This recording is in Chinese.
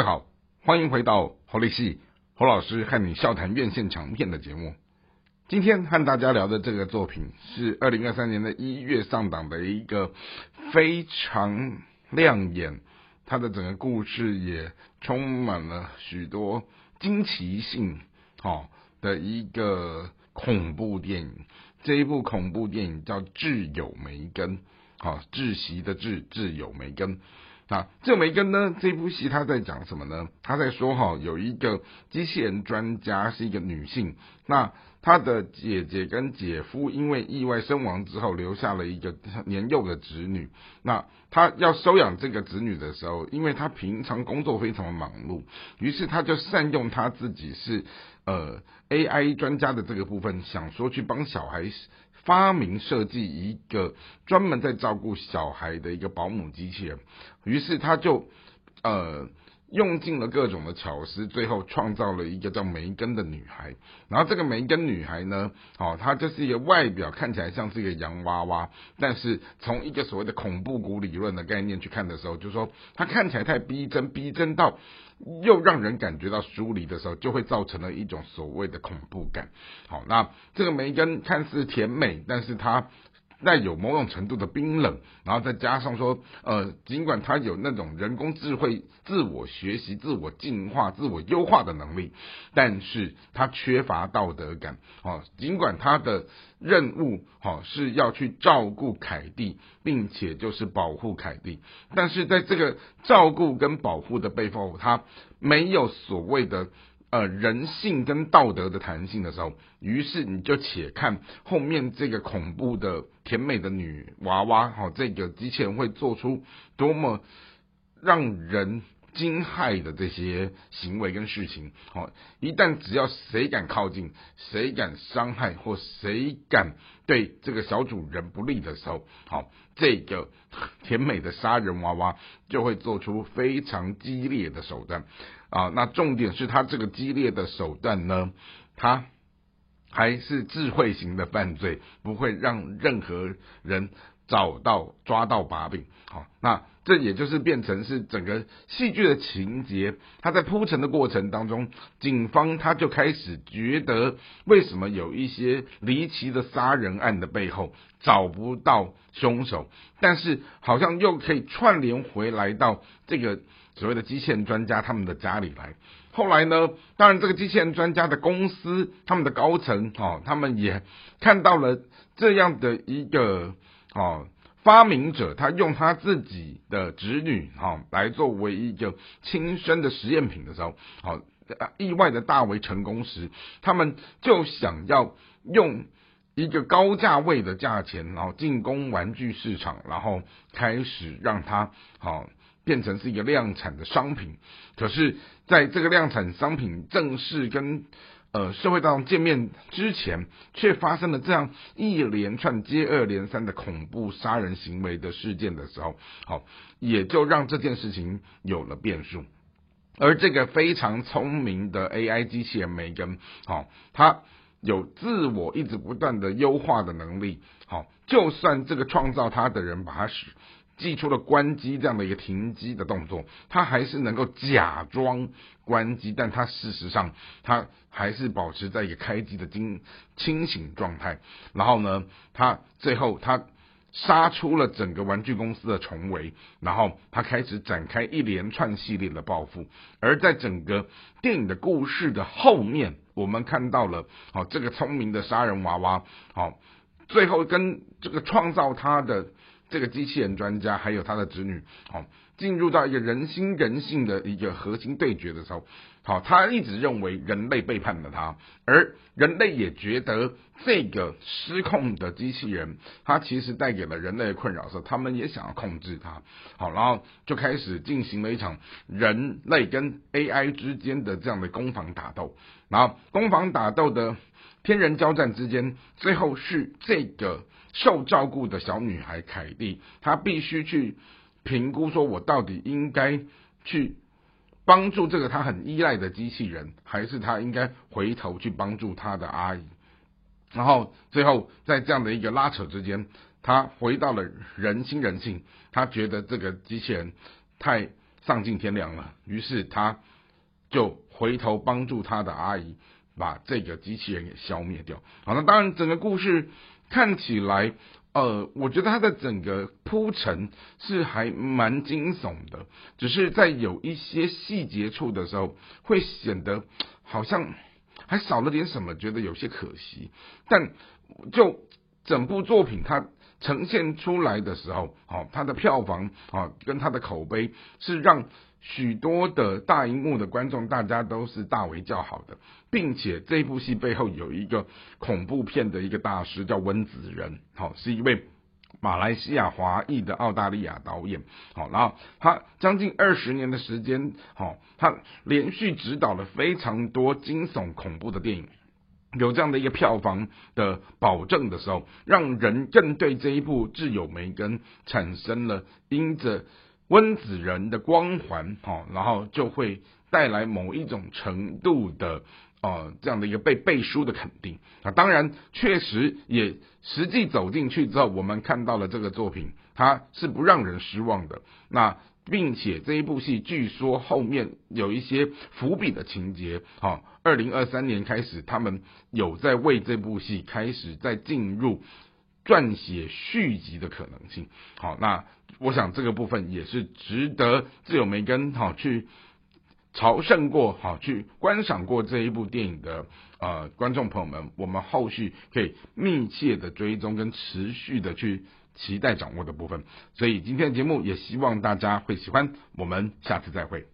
位好，欢迎回到侯立系侯老师和你笑谈院线强片的节目。今天和大家聊的这个作品是二零二三年的一月上档的一个非常亮眼，它的整个故事也充满了许多惊奇性，好的一个恐怖电影。这一部恐怖电影叫《挚友梅根》，好窒息的窒，挚友梅根。啊，这梅根呢？这部戏他在讲什么呢？他在说哈，有一个机器人专家是一个女性，那她的姐姐跟姐夫因为意外身亡之后，留下了一个年幼的侄女。那她要收养这个侄女的时候，因为她平常工作非常的忙碌，于是她就善用她自己是呃 AI 专家的这个部分，想说去帮小孩。发明设计一个专门在照顾小孩的一个保姆机器人，于是他就呃用尽了各种的巧思，最后创造了一个叫梅根的女孩。然后这个梅根女孩呢，哦，她就是一个外表看起来像是一个洋娃娃，但是从一个所谓的恐怖谷理论的概念去看的时候，就说她看起来太逼真，逼真到。又让人感觉到疏离的时候，就会造成了一种所谓的恐怖感。好，那这个梅根看似甜美，但是它。带有某种程度的冰冷，然后再加上说，呃，尽管它有那种人工智慧自我学习、自我进化、自我优化的能力，但是它缺乏道德感。哦，尽管它的任务，哦，是要去照顾凯蒂，并且就是保护凯蒂，但是在这个照顾跟保护的背后，它没有所谓的。呃，人性跟道德的弹性的时候，于是你就且看后面这个恐怖的甜美的女娃娃，哈，这个机器人会做出多么让人惊骇的这些行为跟事情，好，一旦只要谁敢靠近，谁敢伤害或谁敢对这个小主人不利的时候，好，这个甜美的杀人娃娃就会做出非常激烈的手段。啊，那重点是他这个激烈的手段呢，他还是智慧型的犯罪，不会让任何人找到抓到把柄。好，那这也就是变成是整个戏剧的情节，他在铺陈的过程当中，警方他就开始觉得，为什么有一些离奇的杀人案的背后找不到凶手，但是好像又可以串联回来到这个。所谓的机器人专家他们的家里来，后来呢，当然这个机器人专家的公司他们的高层哦，他们也看到了这样的一个哦发明者，他用他自己的侄女哈来作为一个亲生的实验品的时候，好意外的大为成功时，他们就想要用一个高价位的价钱，然后进攻玩具市场，然后开始让它好。变成是一个量产的商品，可是，在这个量产商品正式跟呃社会大众见面之前，却发生了这样一连串接二连三的恐怖杀人行为的事件的时候，好，也就让这件事情有了变数。而这个非常聪明的 AI 机器人梅根，好，它有自我一直不断的优化的能力，好，就算这个创造它的人把它使。寄出了关机这样的一个停机的动作，它还是能够假装关机，但它事实上它还是保持在一个开机的清清醒状态。然后呢，它最后它杀出了整个玩具公司的重围，然后它开始展开一连串系列的报复。而在整个电影的故事的后面，我们看到了好这个聪明的杀人娃娃，好最后跟这个创造他的。这个机器人专家还有他的子女，好进入到一个人心人性的一个核心对决的时候，好，他一直认为人类背叛了他，而人类也觉得这个失控的机器人，它其实带给了人类的困扰时候，他们也想要控制它，好，然后就开始进行了一场人类跟 AI 之间的这样的攻防打斗，然后攻防打斗的天人交战之间，最后是这个。受照顾的小女孩凯蒂，她必须去评估，说我到底应该去帮助这个她很依赖的机器人，还是她应该回头去帮助她的阿姨？然后最后在这样的一个拉扯之间，她回到了人心人性，她觉得这个机器人太丧尽天良了，于是她就回头帮助她的阿姨把这个机器人给消灭掉。好，那当然整个故事看起来，呃，我觉得它的整个铺陈是还蛮惊悚的，只是在有一些细节处的时候，会显得好像还少了点什么，觉得有些可惜。但就整部作品它。呈现出来的时候，好，它的票房啊，跟它的口碑是让许多的大荧幕的观众大家都是大为叫好的，并且这部戏背后有一个恐怖片的一个大师叫温子仁，好，是一位马来西亚华裔的澳大利亚导演，好，然后他将近二十年的时间，好，他连续指导了非常多惊悚恐怖的电影。有这样的一个票房的保证的时候，让人更对这一部挚友梅根产生了因着温子仁的光环，哈，然后就会带来某一种程度的呃这样的一个被背书的肯定啊。当然，确实也实际走进去之后，我们看到了这个作品，它是不让人失望的。那。并且这一部戏据说后面有一些伏笔的情节，好，二零二三年开始，他们有在为这部戏开始在进入撰写续集的可能性。好，那我想这个部分也是值得自由梅根好去朝圣过，好去观赏过这一部电影的呃观众朋友们，我们后续可以密切的追踪跟持续的去。期待掌握的部分，所以今天的节目也希望大家会喜欢。我们下次再会。